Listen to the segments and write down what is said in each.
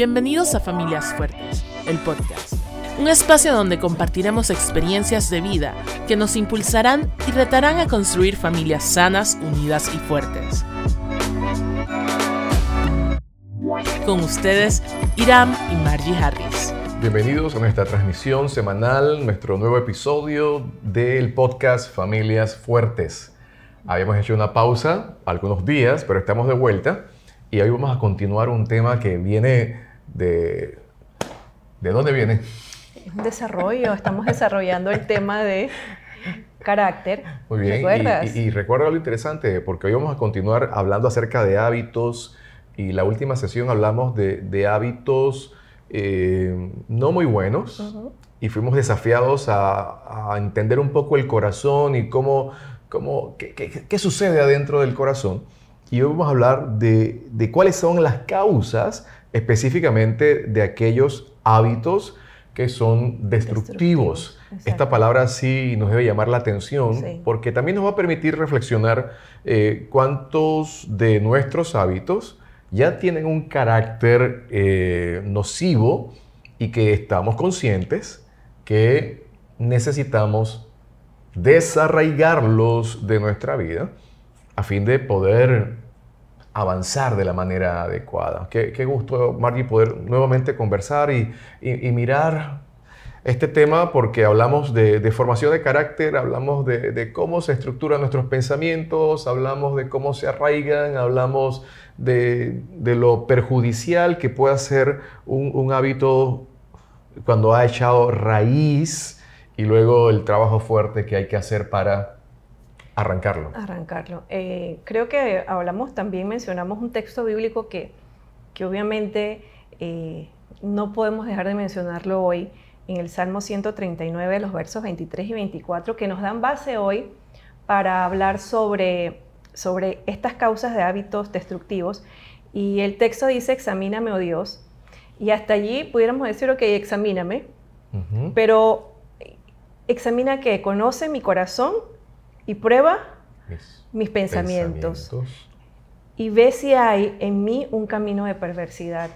Bienvenidos a Familias Fuertes, el podcast. Un espacio donde compartiremos experiencias de vida que nos impulsarán y retarán a construir familias sanas, unidas y fuertes. Con ustedes, Iram y Margie Harris. Bienvenidos a nuestra transmisión semanal, nuestro nuevo episodio del podcast Familias Fuertes. Habíamos hecho una pausa algunos días, pero estamos de vuelta y hoy vamos a continuar un tema que viene de... ¿De dónde viene? Es un desarrollo, estamos desarrollando el tema de carácter. Muy bien, ¿Recuerdas? Y, y, recuerda lo interesante, porque hoy vamos a continuar hablando acerca de hábitos y la última sesión hablamos de, hábitos eh, no muy buenos y fuimos desafiados a, entender un poco el corazón y cómo, cómo qué, qué, sucede adentro del corazón. Y hoy vamos a hablar de, de cuáles son las causas específicamente de aquellos hábitos que son destructivos. Esta palabra sí nos debe llamar la atención porque también nos va a permitir reflexionar eh, cuántos de nuestros hábitos ya tienen un carácter eh, nocivo y que estamos conscientes que necesitamos desarraigarlos de nuestra vida a fin de poder avanzar de la manera adecuada. Qué, gusto, Margie, poder nuevamente conversar y, mirar este tema porque hablamos de, formación de carácter, hablamos de, cómo se estructuran nuestros pensamientos, hablamos de cómo se arraigan, hablamos de, lo perjudicial que puede ser un hábito cuando ha echado raíz y luego el trabajo fuerte que hay que hacer para Arrancarlo. Arrancarlo. Eh, creo que hablamos también, mencionamos un texto bíblico que, que obviamente eh, no podemos dejar de mencionarlo hoy, en el Salmo 139, los versos 23 y 24, que nos dan base hoy para hablar sobre, sobre estas causas de hábitos destructivos. Y el texto dice, examíname, oh Dios. Y hasta allí pudiéramos decir, ok, examíname, pero examina que conoce mi corazón y prueba mis, pensamientos. Y ve si hay en mí un camino de perversidad.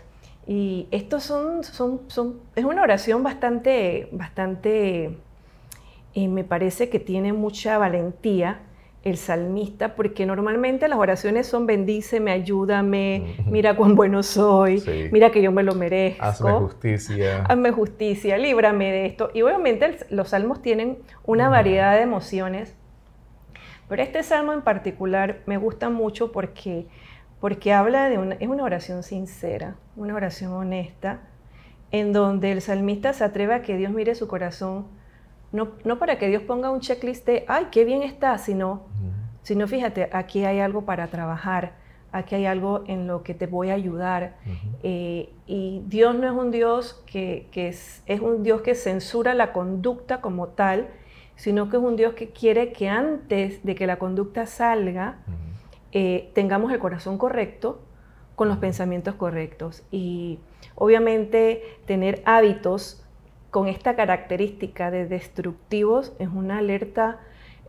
Y esto son, son, son, es una oración bastante, bastante, y me parece que tiene mucha valentía el salmista, porque normalmente las oraciones son bendíceme, ayúdame, mira cuán bueno soy, mira que yo me lo merezco. Hazme justicia. Hazme justicia, líbrame de esto. Y obviamente los salmos tienen una variedad de emociones pero este salmo en particular me gusta mucho porque, porque habla de una, es una oración sincera, una oración honesta, en donde el salmista se atreve a que Dios mire su corazón, no, no para que Dios ponga un checklist de, ay, qué bien está, sino, sino fíjate, aquí hay algo para trabajar, aquí hay algo en lo que te voy a ayudar. Eh, y Dios no es un Dios que, que es, es, un Dios que censura la conducta como tal, sino que es un Dios que quiere que antes de que la conducta salga, eh, tengamos el corazón correcto con los pensamientos correctos. Y obviamente tener hábitos con esta característica de destructivos es una alerta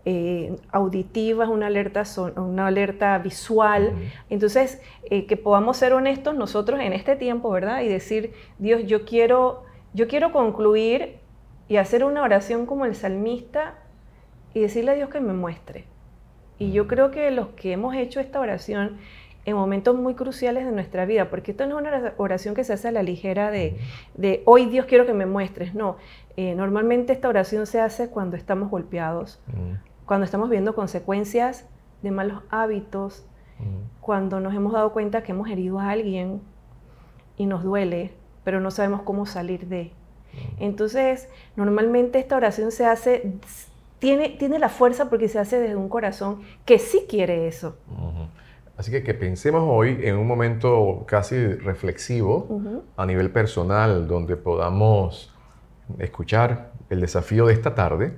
eh, auditiva, es una alerta, una alerta visual. Entonces, eh, que podamos ser honestos nosotros en este tiempo, ¿verdad? Y decir, Dios, yo quiero, yo quiero concluir y hacer una oración como el salmista y decirle a Dios que me muestre. Y yo creo que los que hemos hecho esta oración en momentos muy cruciales de nuestra vida, porque esto no es una oración que se hace a la ligera de, hoy Dios quiero que me muestres, no. Eh, normalmente esta oración se hace cuando estamos golpeados, cuando estamos viendo consecuencias de malos hábitos, cuando nos hemos dado cuenta que hemos herido a alguien y nos duele, pero no sabemos cómo salir de. Entonces, normalmente esta oración se hace, tiene, tiene la fuerza porque se hace desde un corazón que sí quiere eso. Así que que pensemos hoy en un momento casi reflexivo a nivel personal, donde podamos escuchar el desafío de esta tarde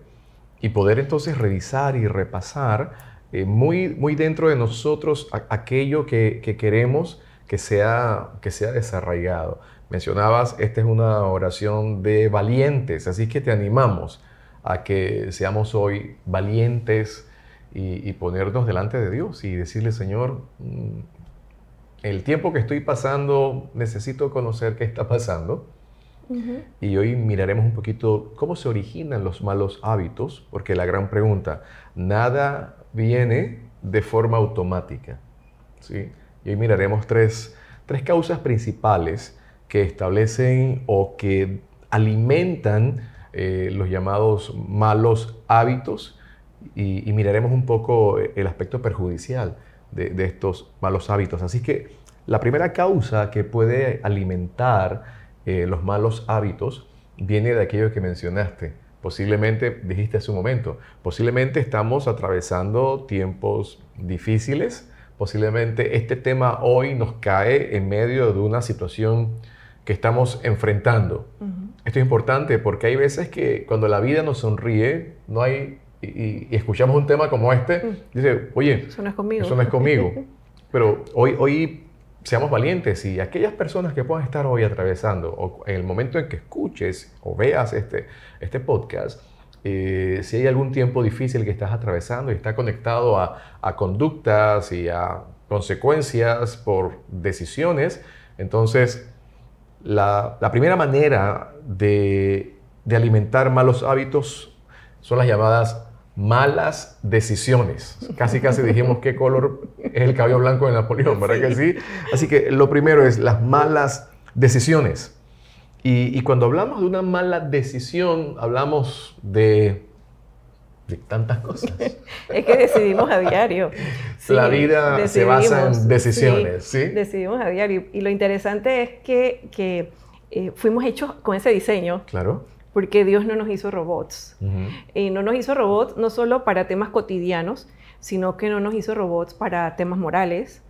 y poder entonces revisar y repasar eh, muy, muy dentro de nosotros aquello que, que, queremos que sea, que sea desarraigado. Mencionabas, esta es una oración de valientes, así que te animamos a que seamos hoy valientes y, ponernos delante de Dios y decirle, Señor, mm, el tiempo que estoy pasando, necesito conocer qué está pasando. Y hoy miraremos un poquito cómo se originan los malos hábitos, porque la gran pregunta, nada viene de forma automática. ¿sí? Y hoy miraremos tres, tres causas principales que establecen o que alimentan eh, los llamados malos hábitos y, miraremos un poco el aspecto perjudicial de, estos malos hábitos. Así que la primera causa que puede alimentar eh, los malos hábitos viene de aquello que mencionaste. Posiblemente, dijiste hace un momento, posiblemente estamos atravesando tiempos difíciles, posiblemente este tema hoy nos cae en medio de una situación que estamos enfrentando. Esto es importante porque hay veces que cuando la vida nos sonríe, no hay, y, escuchamos un tema como este, mm. dice, oye, eso no es conmigo. Eso no es conmigo. Pero hoy, hoy seamos valientes y aquellas personas que puedan estar hoy atravesando, o en el momento en que escuches o veas este, este podcast, eh, si hay algún tiempo difícil que estás atravesando y está conectado a, a conductas y a consecuencias por decisiones, entonces la, primera manera de, alimentar malos hábitos son las llamadas malas decisiones. Casi, casi dijimos qué color es el cabello blanco de Napoleón, ¿verdad que sí? Así que lo primero es las malas decisiones. Y, cuando hablamos de una mala decisión, hablamos de, de tantas cosas. es que decidimos a diario. la vida se basa en decisiones, sí, Decidimos a diario. Y lo interesante es que, que eh, fuimos hechos con ese diseño. Claro. Porque Dios no nos hizo robots. Y no nos hizo robots no solo para temas cotidianos, sino que no nos hizo robots para temas morales,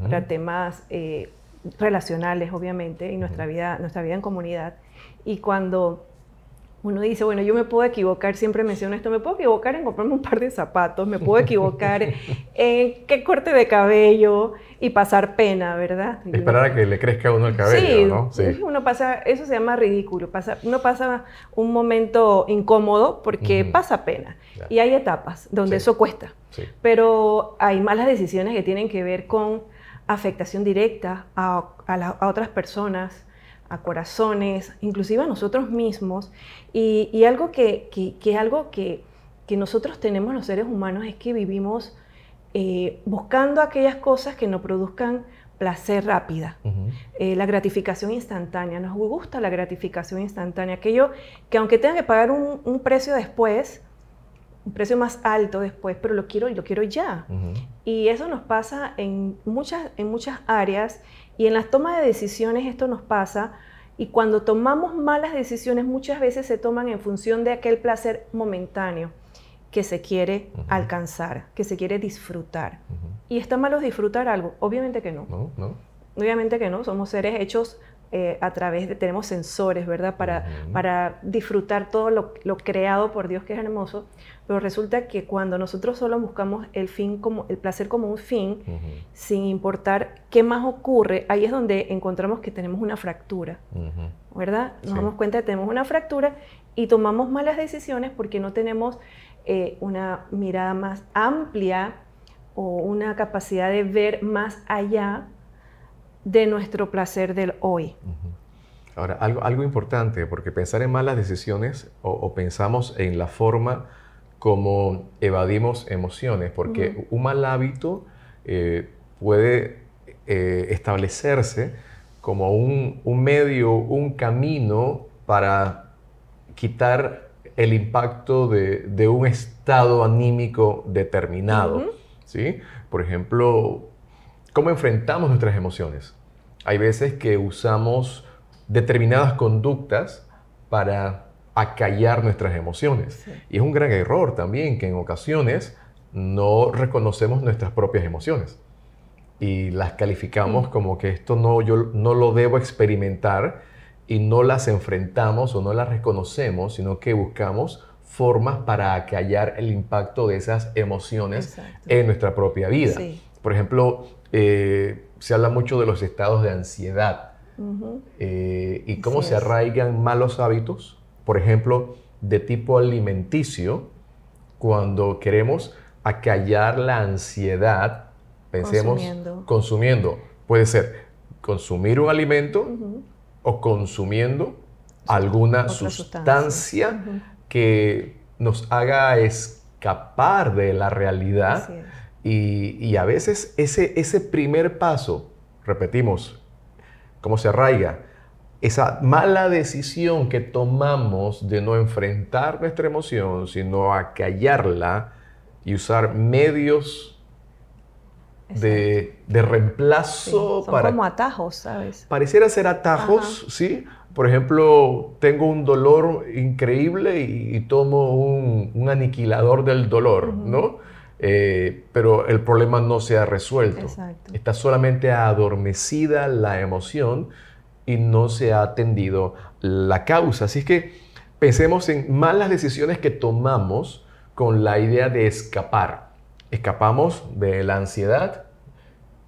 para temas eh, relacionales, obviamente, y nuestra, vida, nuestra vida en comunidad. Y cuando uno dice, bueno, yo me puedo equivocar, siempre menciono esto, me puedo equivocar en comprarme un par de zapatos, me puedo equivocar en qué corte de cabello y pasar pena, ¿verdad? Esperar a que le crezca a uno el cabello, ¿no? Sí, uno pasa, eso se llama ridículo, pasa, uno pasa un momento incómodo porque pasa pena. Y hay etapas donde eso cuesta, pero hay malas decisiones que tienen que ver con afectación directa a, a otras personas, a corazones, inclusive a nosotros mismos. Y, algo que, que, algo que, nosotros tenemos los seres humanos es que vivimos eh, buscando aquellas cosas que nos produzcan placer rápida, eh, la gratificación instantánea. Nos gusta la gratificación instantánea, aquello que aunque tenga que pagar un, precio después, un precio más alto después, pero lo quiero y lo quiero ya. Y eso nos pasa en muchas, en muchas áreas y en las tomas de decisiones esto nos pasa y cuando tomamos malas decisiones muchas veces se toman en función de aquel placer momentáneo que se quiere alcanzar, que se quiere disfrutar. ¿Y está malo disfrutar algo? Obviamente que no. No, no. Obviamente que no, somos seres hechos eh, a través de, tenemos sensores, ¿verdad? Para, para disfrutar todo lo, lo, creado por Dios que es hermoso, pero resulta que cuando nosotros solo buscamos el fin como, el placer como un fin, sin importar qué más ocurre, ahí es donde encontramos que tenemos una fractura, ¿verdad? Nos damos cuenta de que tenemos una fractura y tomamos malas decisiones porque no tenemos eh, una mirada más amplia o una capacidad de ver más allá de nuestro placer del hoy. Ahora, algo, algo importante, porque pensar en malas decisiones o, pensamos en la forma como evadimos emociones, porque un mal hábito eh, puede eh, establecerse como un, medio, un camino para quitar el impacto de, un estado anímico determinado. ¿sí? Por ejemplo, ¿Cómo enfrentamos nuestras emociones? Hay veces que usamos determinadas conductas para acallar nuestras emociones. Y es un gran error también que en ocasiones no reconocemos nuestras propias emociones y las calificamos mm. como que esto no, yo no lo debo experimentar y no las enfrentamos o no las reconocemos, sino que buscamos formas para acallar el impacto de esas emociones en nuestra propia vida. Por ejemplo, eh, se habla mucho de los estados de ansiedad eh, y cómo se arraigan malos hábitos, por ejemplo, de tipo alimenticio, cuando queremos acallar la ansiedad, pensemos consumiendo, puede ser consumir un alimento o consumiendo alguna sustancia, que nos haga escapar de la realidad. Y, a veces ese, ese primer paso, repetimos, como se arraiga, esa mala decisión que tomamos de no enfrentar nuestra emoción, sino acallarla y usar medios de, reemplazo son para... como atajos, ¿sabes? Pareciera ser atajos, ¿sí? Por ejemplo, tengo un dolor increíble y, tomo un, aniquilador del dolor, ¿no? Eh, pero el problema no se ha resuelto. Está solamente adormecida la emoción y no se ha atendido la causa. Así que pensemos en malas decisiones que tomamos con la idea de escapar. Escapamos de la ansiedad,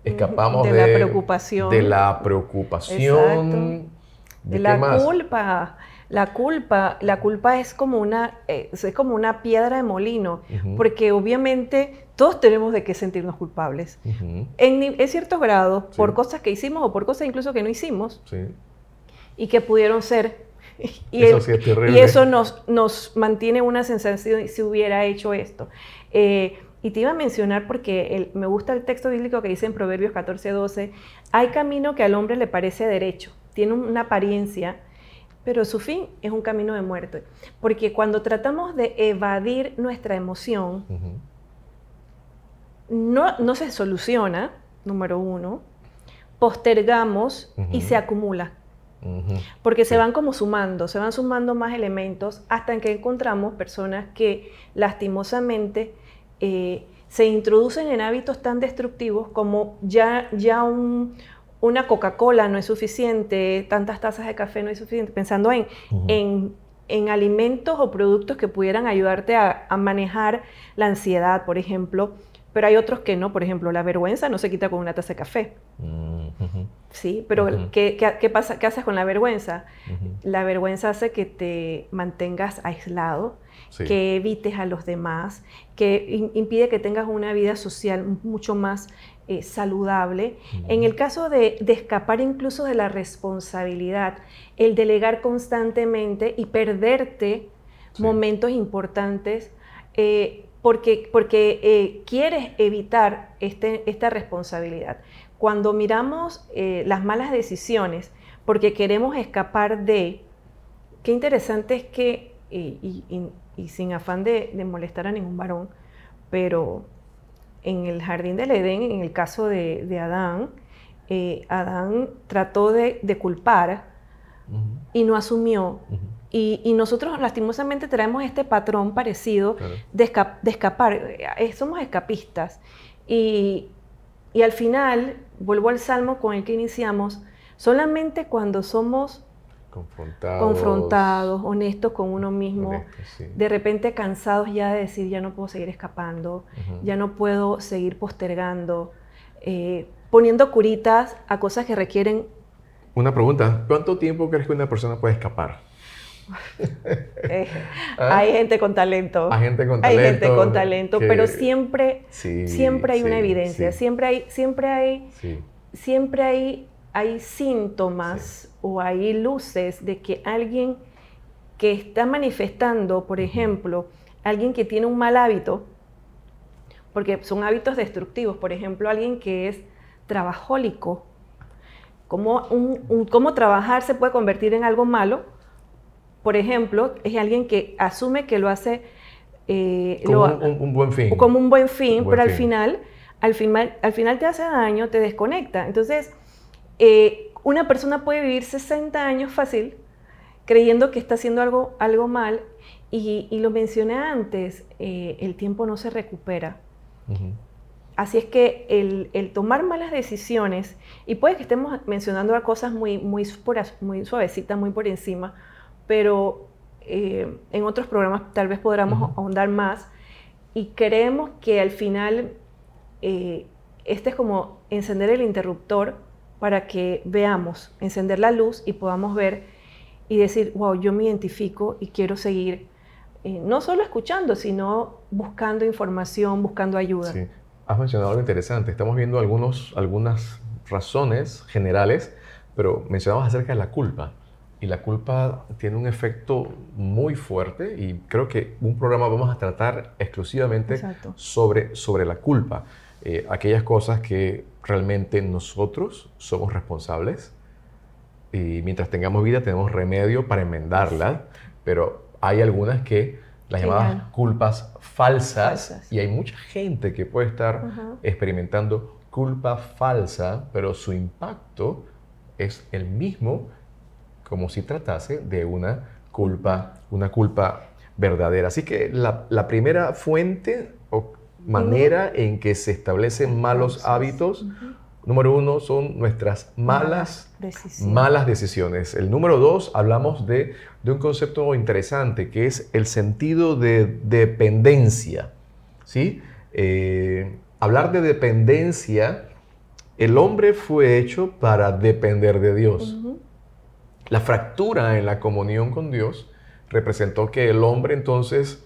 escapamos de, la preocupación, de la preocupación, de, la culpa. La culpa, la culpa es como una, eh, es como una piedra de molino, porque obviamente todos tenemos de qué sentirnos culpables. en, ciertos grados, por cosas que hicimos o por cosas incluso que no hicimos, y que pudieron ser. Y, eso, y eso nos, nos mantiene una sensación si hubiera hecho esto. Eh, y te iba a mencionar porque me gusta el texto bíblico que dice en Proverbios 14, 12, hay camino que al hombre le parece derecho, tiene una apariencia, pero su fin es un camino de muerte. Porque cuando tratamos de evadir nuestra emoción, no, no, se soluciona, número uno, postergamos y se acumula. Porque se van como sumando, se van sumando más elementos hasta que encontramos personas que lastimosamente eh, se introducen en hábitos tan destructivos como ya, ya un, una Coca-Cola no es suficiente, tantas tazas de café no es suficiente, pensando en, en, alimentos o productos que pudieran ayudarte a, manejar la ansiedad, por ejemplo, pero hay otros que no, por ejemplo, la vergüenza no se quita con una taza de café. Sí, pero ¿qué, qué, pasa, ¿qué haces con la vergüenza? La vergüenza hace que te mantengas aislado, que evites a los demás, que impide que tengas una vida social mucho más eh, saludable. En el caso de, escapar incluso de la responsabilidad, el delegar constantemente y perderte momentos importantes eh, porque, porque eh, quieres evitar este, esta responsabilidad. Cuando miramos las malas decisiones porque queremos escapar de, qué interesante es que, y sin afán de, molestar a ningún varón, pero en el jardín del Edén, en el caso de, Adán, eh, Adán trató de, culpar y no asumió. y, nosotros lastimosamente traemos este patrón parecido de, escapar. Eh, somos escapistas. Y, y al final, vuelvo al salmo con el que iniciamos, solamente cuando somos confrontados, honestos con uno mismo, de repente cansados ya de decir ya no puedo seguir escapando, ya no puedo seguir postergando, eh, poniendo curitas a cosas que requieren... Una pregunta, ¿cuánto tiempo crees que una persona puede escapar? Eh, ¿Ah? Hay gente con talento. Hay gente con talento. Hay gente con talento, pero siempre, siempre hay una evidencia, siempre hay, siempre hay, siempre hay, hay síntomas o hay luces de que alguien que está manifestando, por ejemplo, alguien que tiene un mal hábito, porque son hábitos destructivos, por ejemplo, alguien que es trabajólico, ¿cómo, cómo trabajar se puede convertir en algo malo? Por ejemplo, es alguien que asume que lo hace eh, como un, buen fin. Como un buen fin, pero al final, al final, al final te hace daño, te desconecta. Entonces, eh, una persona puede vivir 60 años fácil creyendo que está haciendo algo, algo mal y, lo mencioné antes, eh, el tiempo no se recupera. Así es que el, tomar malas decisiones, y puede que estemos mencionando cosas muy, muy, muy suavecitas, muy por encima, pero eh, en otros programas tal vez podamos ahondar más, y creemos que al final eh, este es como encender el interruptor para que veamos, encender la luz y podamos ver y decir, wow, yo me identifico y quiero seguir, eh, no solo escuchando, sino buscando información, buscando ayuda. Sí. Has mencionado algo interesante. Estamos viendo algunos, algunas razones generales, pero mencionamos acerca de la culpa. Y la culpa tiene un efecto muy fuerte y creo que un programa vamos a tratar exclusivamente sobre, sobre la culpa. Eh, aquellas cosas que realmente nosotros somos responsables y mientras tengamos vida tenemos remedio para enmendarla, pero hay algunas que las llamadas culpas falsas, y hay mucha gente que puede estar experimentando culpa falsa, pero su impacto es el mismo como si tratase de una culpa, una culpa verdadera. Así que la, la primera fuente o manera en que se establecen malos hábitos, número uno, son nuestras malas, decisiones. malas decisiones. El número dos, hablamos de, de, un concepto interesante, que es el sentido de dependencia. ¿sí? Eh, hablar de dependencia, el hombre fue hecho para depender de Dios. La fractura en la comunión con Dios representó que el hombre entonces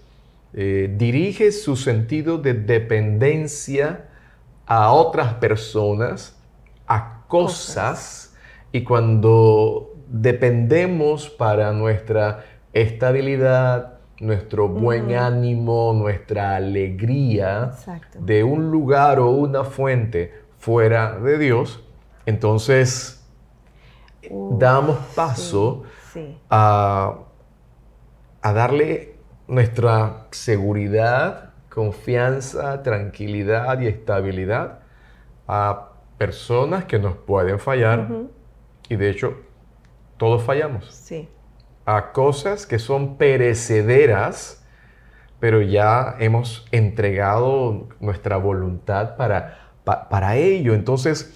eh, dirige su sentido de dependencia a otras personas, a cosas, y cuando dependemos para nuestra estabilidad, nuestro buen ánimo, nuestra alegría de un lugar o una fuente fuera de Dios, entonces damos paso A, a darle nuestra seguridad, confianza, tranquilidad y estabilidad a personas que nos pueden fallar y de hecho todos fallamos. Sí. A cosas que son perecederas, pero ya hemos entregado nuestra voluntad para, para ello. Entonces,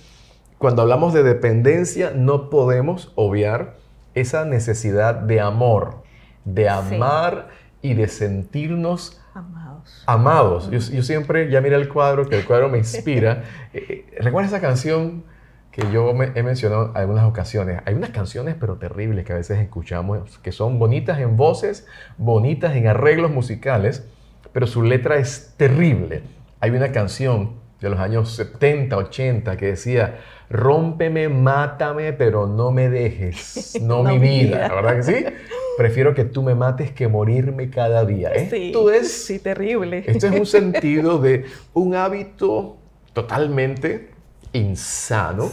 cuando hablamos de dependencia, no podemos obviar esa necesidad de amor, de amar y de sentirnos amados. amados. Yo, siempre, ya mira el cuadro, que el cuadro me inspira. Eh, eh, ¿Recuerda esa canción que yo he mencionado en algunas ocasiones? Hay unas canciones, pero terribles, que a veces escuchamos, que son bonitas en voces, bonitas en arreglos musicales, pero su letra es terrible. Hay una canción de los años 70, 80 que decía, rómpeme, mátame, pero no me dejes, no, mi vida, ¿verdad que sí? Prefiero que tú me mates que morirme cada día. Esto es... Sí, terrible. Esto es un sentido de un hábito totalmente insano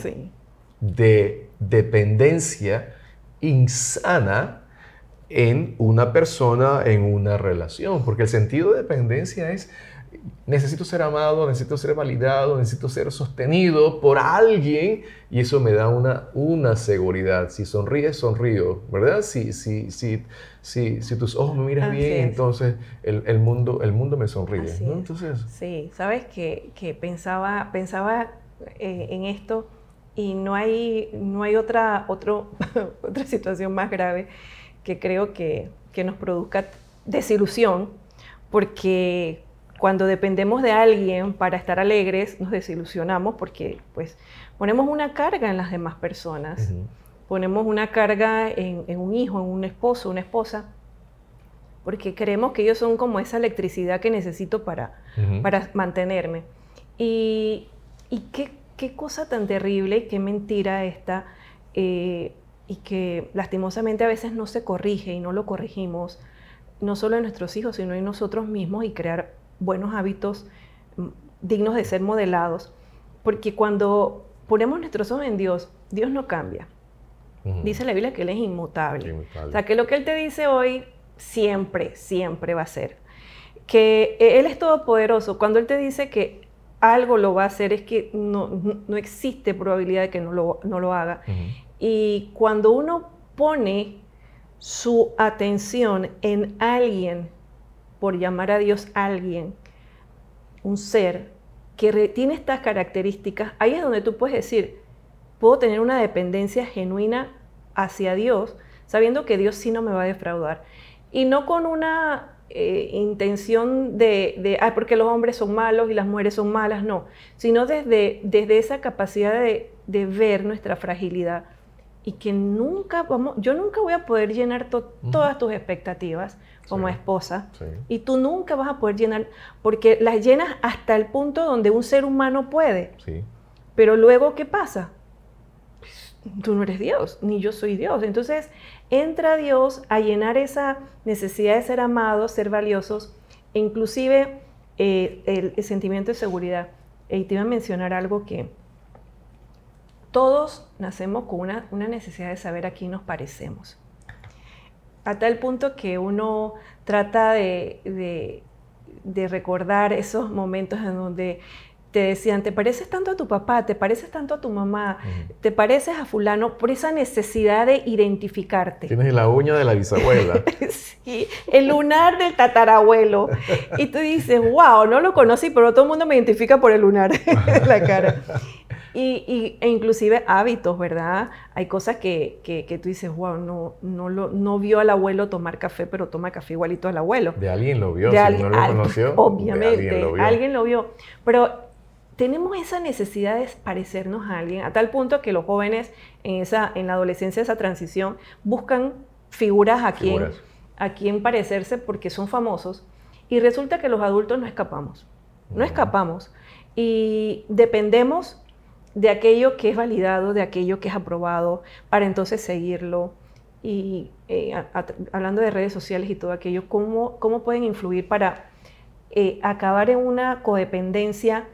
de dependencia insana en una persona, en una relación, porque el sentido de dependencia es necesito ser amado, necesito ser validado, necesito ser sostenido por alguien y eso me da una, una seguridad. Si sonríes, sonrío, ¿verdad? Si, si, si, si, si tus ojos me miran bien, entonces el, el, mundo, el mundo me sonríe. Entonces, sí, sabes que, que pensaba, pensaba eh, en esto y no hay, no hay otra, otro, otra situación más grave que creo que, que nos produzca desilusión porque cuando dependemos de alguien para estar alegres, nos desilusionamos porque pues ponemos una carga en las demás personas. Ponemos una carga en, un hijo, en un esposo, una esposa, porque creemos que ellos son como esa electricidad que necesito para, para mantenerme. Y, qué, cosa tan terrible, qué mentira esta, eh, y que lastimosamente a veces no se corrige y no lo corregimos, no solo en nuestros hijos, sino en nosotros mismos y crear buenos hábitos mm, dignos de ser modelados, porque cuando ponemos nuestros ojos en Dios, Dios no cambia. Dice la Biblia que Él es inmutable. O sea, que lo que Él te dice hoy, siempre, siempre va a ser. Que Él es todopoderoso. Cuando Él te dice que algo lo va a hacer, es que no, no existe probabilidad de que no lo, no lo haga. Y cuando uno pone su atención en alguien por llamar a Dios alguien, un ser que tiene estas características, ahí es donde tú puedes decir, puedo tener una dependencia genuina hacia Dios, sabiendo que Dios sí no me va a defraudar. Y no con una eh, intención de, de porque los hombres son malos y las mujeres son malas, no, sino desde, desde esa capacidad de ver nuestra fragilidad y que nunca vamos, yo nunca voy a poder llenar todas tus expectativas como esposa y tú nunca vas a poder llenar, porque las llenas hasta el punto donde un ser humano puede. Pero luego, ¿qué pasa? tú no eres Dios, ni yo soy Dios. Entonces entra Dios a llenar esa necesidad de ser amados, ser valiosos, e inclusive eh, el, sentimiento de seguridad. Y te iba a mencionar algo que todos nacemos con una, necesidad de saber a quién nos parecemos. A tal punto que uno trata de, de recordar esos momentos en donde te decían, te pareces tanto a tu papá, te pareces tanto a tu mamá, te pareces a fulano, por esa necesidad de identificarte. Tienes la uña de la bisabuela. sí, el lunar del tatarabuelo. y tú dices, wow, no lo conocí, pero todo el mundo me identifica por el lunar de la cara. Y, e inclusive hábitos, ¿verdad? Hay cosas que, que, tú dices, wow, no, no, lo, no vio al abuelo tomar café, pero toma café igualito al abuelo. De alguien lo vio, de si no lo conoció. Obviamente, alguien lo vio. Alguien lo vio. Pero tenemos esa necesidad de parecernos a alguien, a tal punto que los jóvenes en, esa, en la adolescencia, esa transición, buscan figuras a quien, a quien parecerse porque son famosos. Y resulta que los adultos no escapamos, no escapamos. Y dependemos de aquello que es validado, de aquello que es aprobado, para entonces seguirlo. Y eh, hablando de redes sociales y todo aquello, ¿cómo, cómo pueden influir para eh, acabar en una codependencia?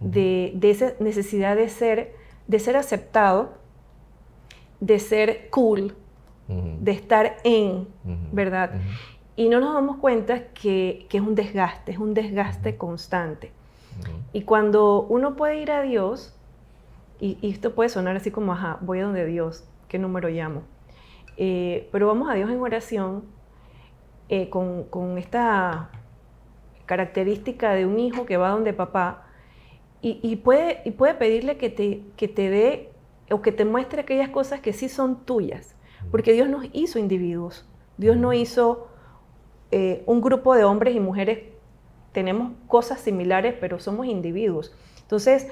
de, esa necesidad de ser, de ser aceptado, de ser cool, de estar en, ¿verdad? Y no nos damos cuenta que, es un desgaste, es un desgaste constante. Y cuando uno puede ir a Dios, y, esto puede sonar así como, ajá, voy a donde Dios, ¿qué número llamo? Eh, pero vamos a Dios en oración eh, con, con, esta característica de un hijo que va donde papá y, puede, y puede pedirle que te, que te dé o que te muestre aquellas cosas que sí son tuyas, porque Dios nos hizo individuos, Dios no hizo eh, un grupo de hombres y mujeres, tenemos cosas similares, pero somos individuos. Entonces,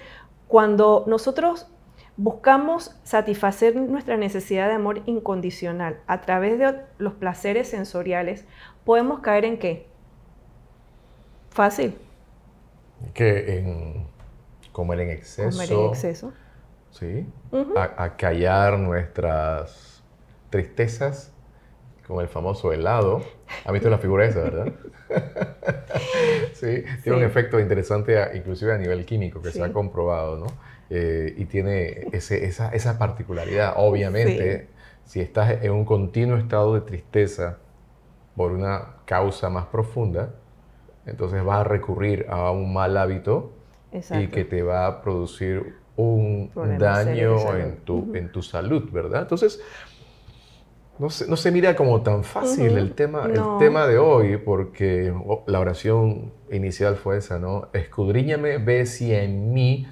cuando nosotros buscamos satisfacer nuestra necesidad de amor incondicional a través de los placeres sensoriales, podemos caer en qué? Fácil. Que en comer en exceso. Comer en exceso. Sí. a, callar nuestras tristezas con el famoso helado. ¿Ha visto la figura esa, verdad? sí, tiene un efecto interesante, inclusive a nivel químico, que se ha comprobado, ¿no? Eh, y tiene ese, esa, esa, particularidad. Obviamente, si estás en un continuo estado de tristeza por una causa más profunda, entonces vas a recurrir a un mal hábito y que te va a producir un daño en tu, en tu salud, ¿verdad? Entonces, no se, no se mira como tan fácil el, tema, el tema de hoy, porque oh, la oración inicial fue esa, ¿no? Escudriñame, ve si en mí,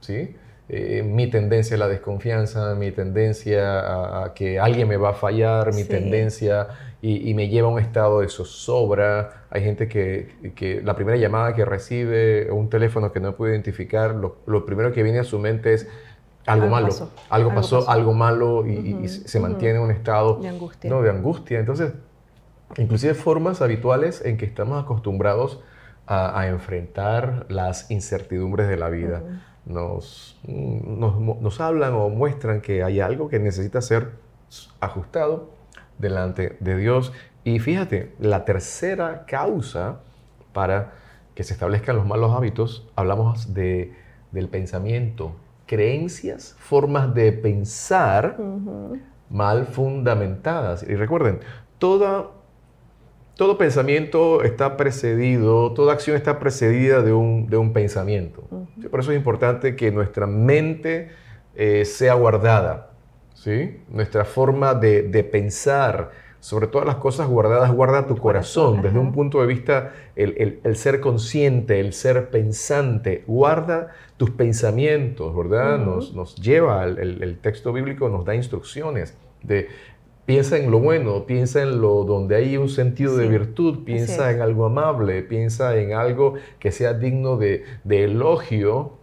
¿sí? Eh, mi tendencia a la desconfianza, mi tendencia a, que alguien me va a fallar, mi tendencia y, me lleva a un estado de zozobra. Hay gente que, que, la primera llamada que recibe, un teléfono que no puede identificar, lo, primero que viene a su mente es algo, malo, algo, pasó, algo malo y, se mantiene en un estado de angustia. No, de angustia. Entonces, inclusive formas habituales en que estamos acostumbrados a, enfrentar las incertidumbres de la vida. nos, nos, nos hablan o muestran que hay algo que necesita ser ajustado delante de Dios. Y fíjate, la tercera causa para que se establezcan los malos hábitos, hablamos de, del pensamiento, creencias, formas de pensar mal fundamentadas. Y recuerden, toda, todo pensamiento está precedido, toda acción está precedida de un, de un pensamiento. Por eso es importante que nuestra mente eh, sea guardada nuestra forma de, pensar sobre todas las cosas guardadas, guarda tu corazón, desde un punto de vista, el, ser consciente, el ser pensante, guarda tus pensamientos, ¿verdad? nos, nos, lleva, el, texto bíblico nos da instrucciones de piensa en lo bueno, piensa en lo donde hay un sentido de virtud, piensa en algo amable, piensa en algo que sea digno de, de elogio,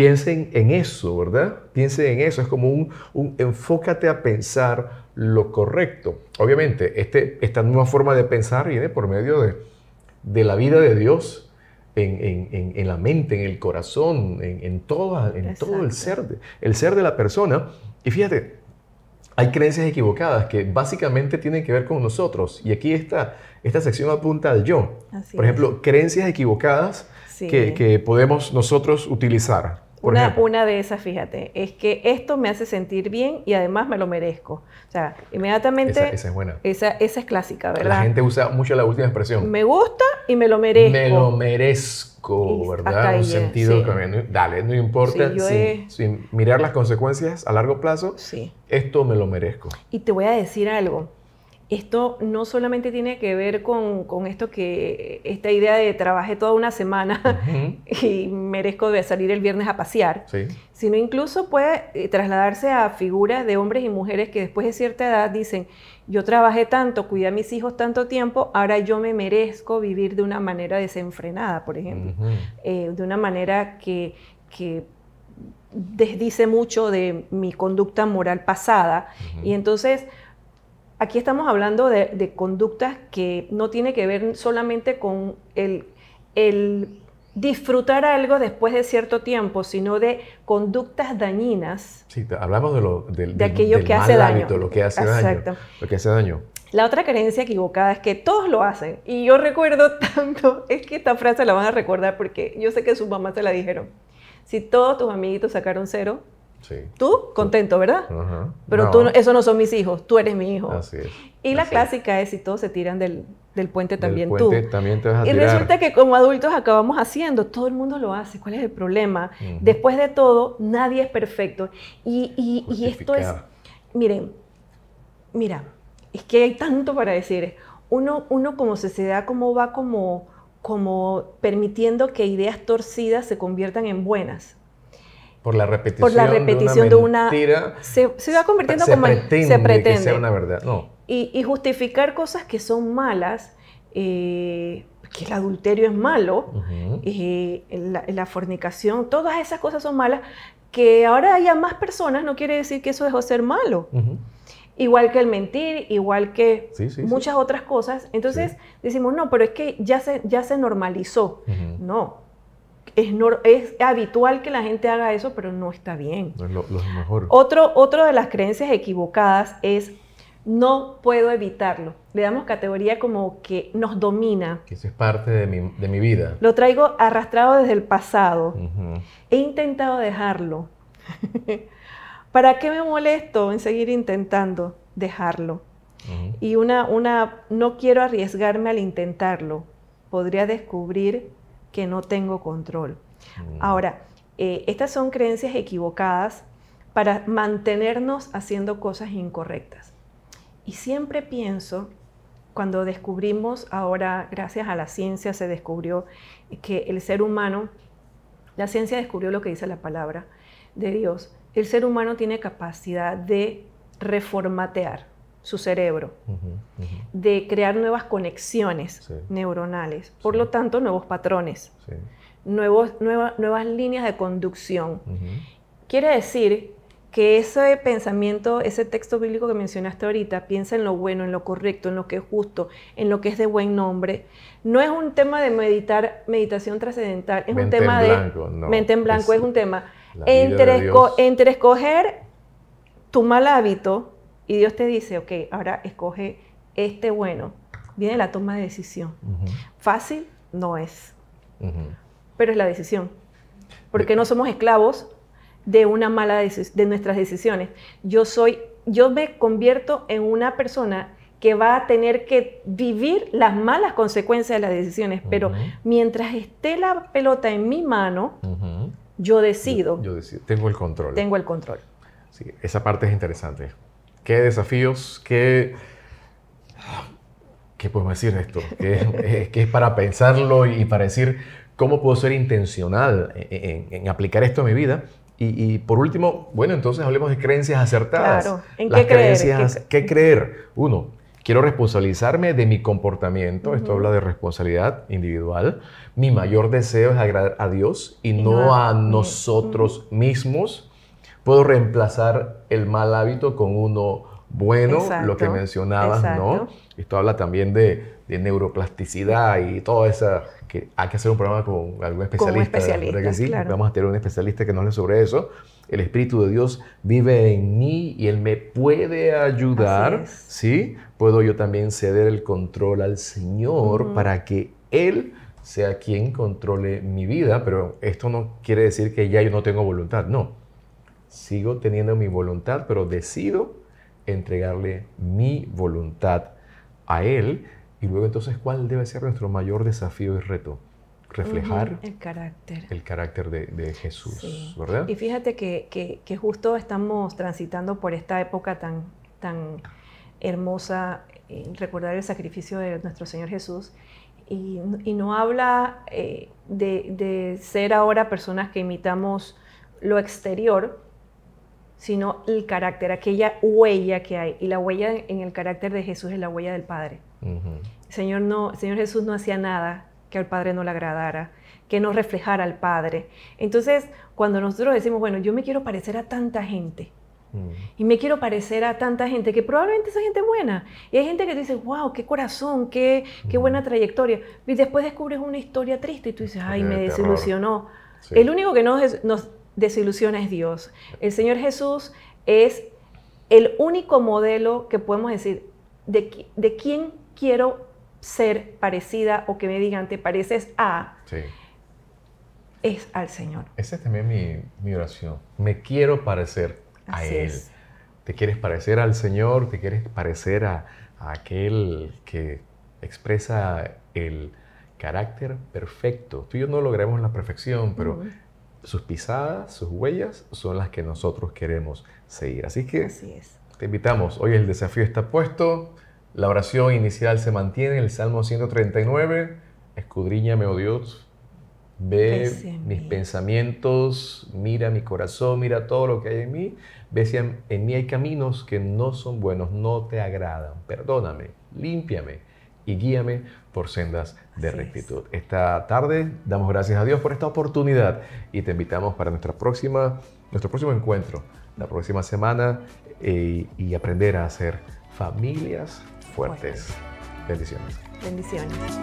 Piensen en eso, ¿verdad? Piensen en eso. Es como un, enfócate a pensar lo correcto. Obviamente, este, esta nueva forma de pensar viene por medio de, de la vida de Dios en, en, la mente, en el corazón, en, toda, en todo el ser, el ser de la persona. Y fíjate, hay creencias equivocadas que básicamente tienen que ver con nosotros. Y aquí está, esta sección apunta al yo. Por ejemplo, creencias equivocadas que, que, podemos nosotros utilizar. Una, una, de esas, fíjate, es que esto me hace sentir bien y además me lo merezco. O sea, inmediatamente... Esa, es buena. Esa, esa, es clásica, ¿verdad? La gente usa mucho la última expresión. Me gusta y me lo merezco. Me lo merezco, ¿verdad? Un sentido que dale, no importa, sin, mirar las consecuencias a largo plazo, sí. esto me lo merezco. Y te voy a decir algo esto no solamente tiene que ver con, esto que, esta idea de trabajé toda una semana y merezco de salir el viernes a pasear, sino incluso puede eh, trasladarse a figuras de hombres y mujeres que después de cierta edad dicen, yo trabajé tanto, cuidé a mis hijos tanto tiempo, ahora yo me merezco vivir de una manera desenfrenada, por ejemplo, eh, de una manera que, que desdice mucho de mi conducta moral pasada. Y entonces aquí estamos hablando de, conductas que no tiene que ver solamente con el, disfrutar algo después de cierto tiempo, sino de conductas dañinas. Sí, hablamos de, lo, de aquello que hace daño. lo que hace daño. Lo que hace daño. La otra creencia equivocada es que todos lo hacen. Y yo recuerdo tanto, es que esta frase la van a recordar porque yo sé que sus mamás se la dijeron. Si todos tus amiguitos sacaron cero, Tú, contento, ¿verdad? Pero tú, eso no son mis hijos, tú eres mi hijo. Así es. Y la clásica es si todos se tiran del, puente también tú. También te vas a y resulta que como adultos acabamos haciendo, todo el mundo lo hace. ¿Cuál es el problema? Después de todo, nadie es perfecto. Y, y, esto es, miren, mira, es que hay tanto para decir. Uno, uno como sociedad, como va como, como permitiendo que ideas torcidas se conviertan en buenas. Por la repetición, por la repetición de una, mentira, se, va convirtiendo como pretende se pretende que sea una verdad. No. Y, justificar cosas que son malas, eh, que el adulterio es malo, y eh, la, fornicación, todas esas cosas son malas, que ahora haya más personas no quiere decir que eso dejó de ser malo. Igual que el mentir, igual que muchas otras cosas. Entonces decimos, no, pero es que ya se, ya se normalizó. No, es, habitual que la gente haga eso, pero no está bien. No es lo, mejor. Otro, otro de las creencias equivocadas es no puedo evitarlo. Le damos categoría como que nos domina. Que eso es parte de mi, vida. Lo traigo arrastrado desde el pasado. He intentado dejarlo. ¿Para qué me molesto en seguir intentando dejarlo? Y una, una, no quiero arriesgarme al intentarlo. Podría descubrir que no tengo control. Mm. Ahora, eh, estas son creencias equivocadas para mantenernos haciendo cosas incorrectas. Y siempre pienso, cuando descubrimos, ahora gracias a la ciencia se descubrió que el ser humano, la ciencia descubrió lo que dice la palabra de Dios, el ser humano tiene capacidad de reformatear su cerebro, de crear nuevas conexiones neuronales, por lo tanto, nuevos patrones, nuevos, nuevas líneas de conducción. Quiere decir que ese pensamiento, ese texto bíblico que mencionaste ahorita, piensa en lo bueno, en lo correcto, en lo que es justo, en lo que es de buen nombre. No es un tema de meditar, meditación trascendental, es un tema de mente en blanco, es, un tema. entre, entre escoger tu mal hábito y Dios te dice, ok, ahora escoge este bueno. Viene la toma de decisión. Fácil no es, pero es la decisión. Porque no somos esclavos de una mala de nuestras decisiones. Yo soy, yo me convierto en una persona que va a tener que vivir las malas consecuencias de las decisiones, pero mientras esté la pelota en mi mano, yo decido. Yo, decido. Tengo el control. Tengo el control. Sí, esa parte es interesante qué desafíos, qué... ¿Qué podemos decir de esto? Que es, para pensarlo y para decir cómo puedo ser intencional en, aplicar esto a mi vida. Y, por último, bueno, entonces hablemos de creencias acertadas. Claro, ¿en qué creencias, creer? ¿Qué, creer? Uno, quiero responsabilizarme de mi comportamiento. Esto habla de responsabilidad individual. Mi mayor deseo es agradar a Dios y, no, a nosotros mismos puedo reemplazar el mal hábito con uno bueno, lo que mencionabas, ¿no? Esto habla también de, neuroplasticidad y toda esa que hay que hacer un programa con algún especialista. especialista que sí? Vamos a tener un especialista que nos hable sobre eso. El Espíritu de Dios vive en mí y Él me puede ayudar. ¿sí? Puedo yo también ceder el control al Señor para que Él sea quien controle mi vida, pero esto no quiere decir que ya yo no tengo voluntad, no. Sigo teniendo mi voluntad, pero decido entregarle mi voluntad a Él. Y luego entonces, ¿cuál debe ser nuestro mayor desafío y reto? Reflejar el carácter. El carácter de, Jesús, ¿verdad? Y fíjate que, justo estamos transitando por esta época tan, tan hermosa, recordar el sacrificio de nuestro Señor Jesús. Y, no habla eh, de, de ser ahora personas que imitamos lo exterior, sino el carácter, aquella huella que hay. Y la huella en el carácter de Jesús es la huella del Padre. Señor, no, Señor Jesús no hacía nada que al Padre no le agradara, que no reflejara al Padre. Entonces, cuando nosotros decimos, bueno, yo me quiero parecer a tanta gente, y me quiero parecer a tanta gente, que probablemente esa gente es buena. Y hay gente que dice, wow, qué corazón, qué, qué buena trayectoria. Y después descubres una historia triste y tú dices, ay, me desilusionó. El único que nos, nos desilusiona es Dios. El Señor Jesús es el único modelo que podemos decir de, de quién quiero ser parecida o que me digan, te pareces a, es al Señor. Esa es también mi, mi oración. Me quiero parecer a Él. Te quieres parecer al Señor, te quieres parecer a, aquel que expresa el carácter perfecto. Tú y yo no lograremos la perfección, pero sus pisadas, sus huellas son las que nosotros queremos seguir. Así que te invitamos. Hoy el desafío está puesto. La oración inicial se mantiene. El Salmo 139. Escudriñame, oh Dios. Ve mis pensamientos, mira mi corazón, mira todo lo que hay en mí. Ve si en, en mí hay caminos que no son buenos, no te agradan. Perdóname, límpiame y guíame por sendas de rectitud. Esta tarde damos gracias a Dios por esta oportunidad y te invitamos para nuestra próxima, nuestro próximo encuentro, la próxima semana, eh, y aprender a hacer familias fuertes. Bendiciones. Bendiciones.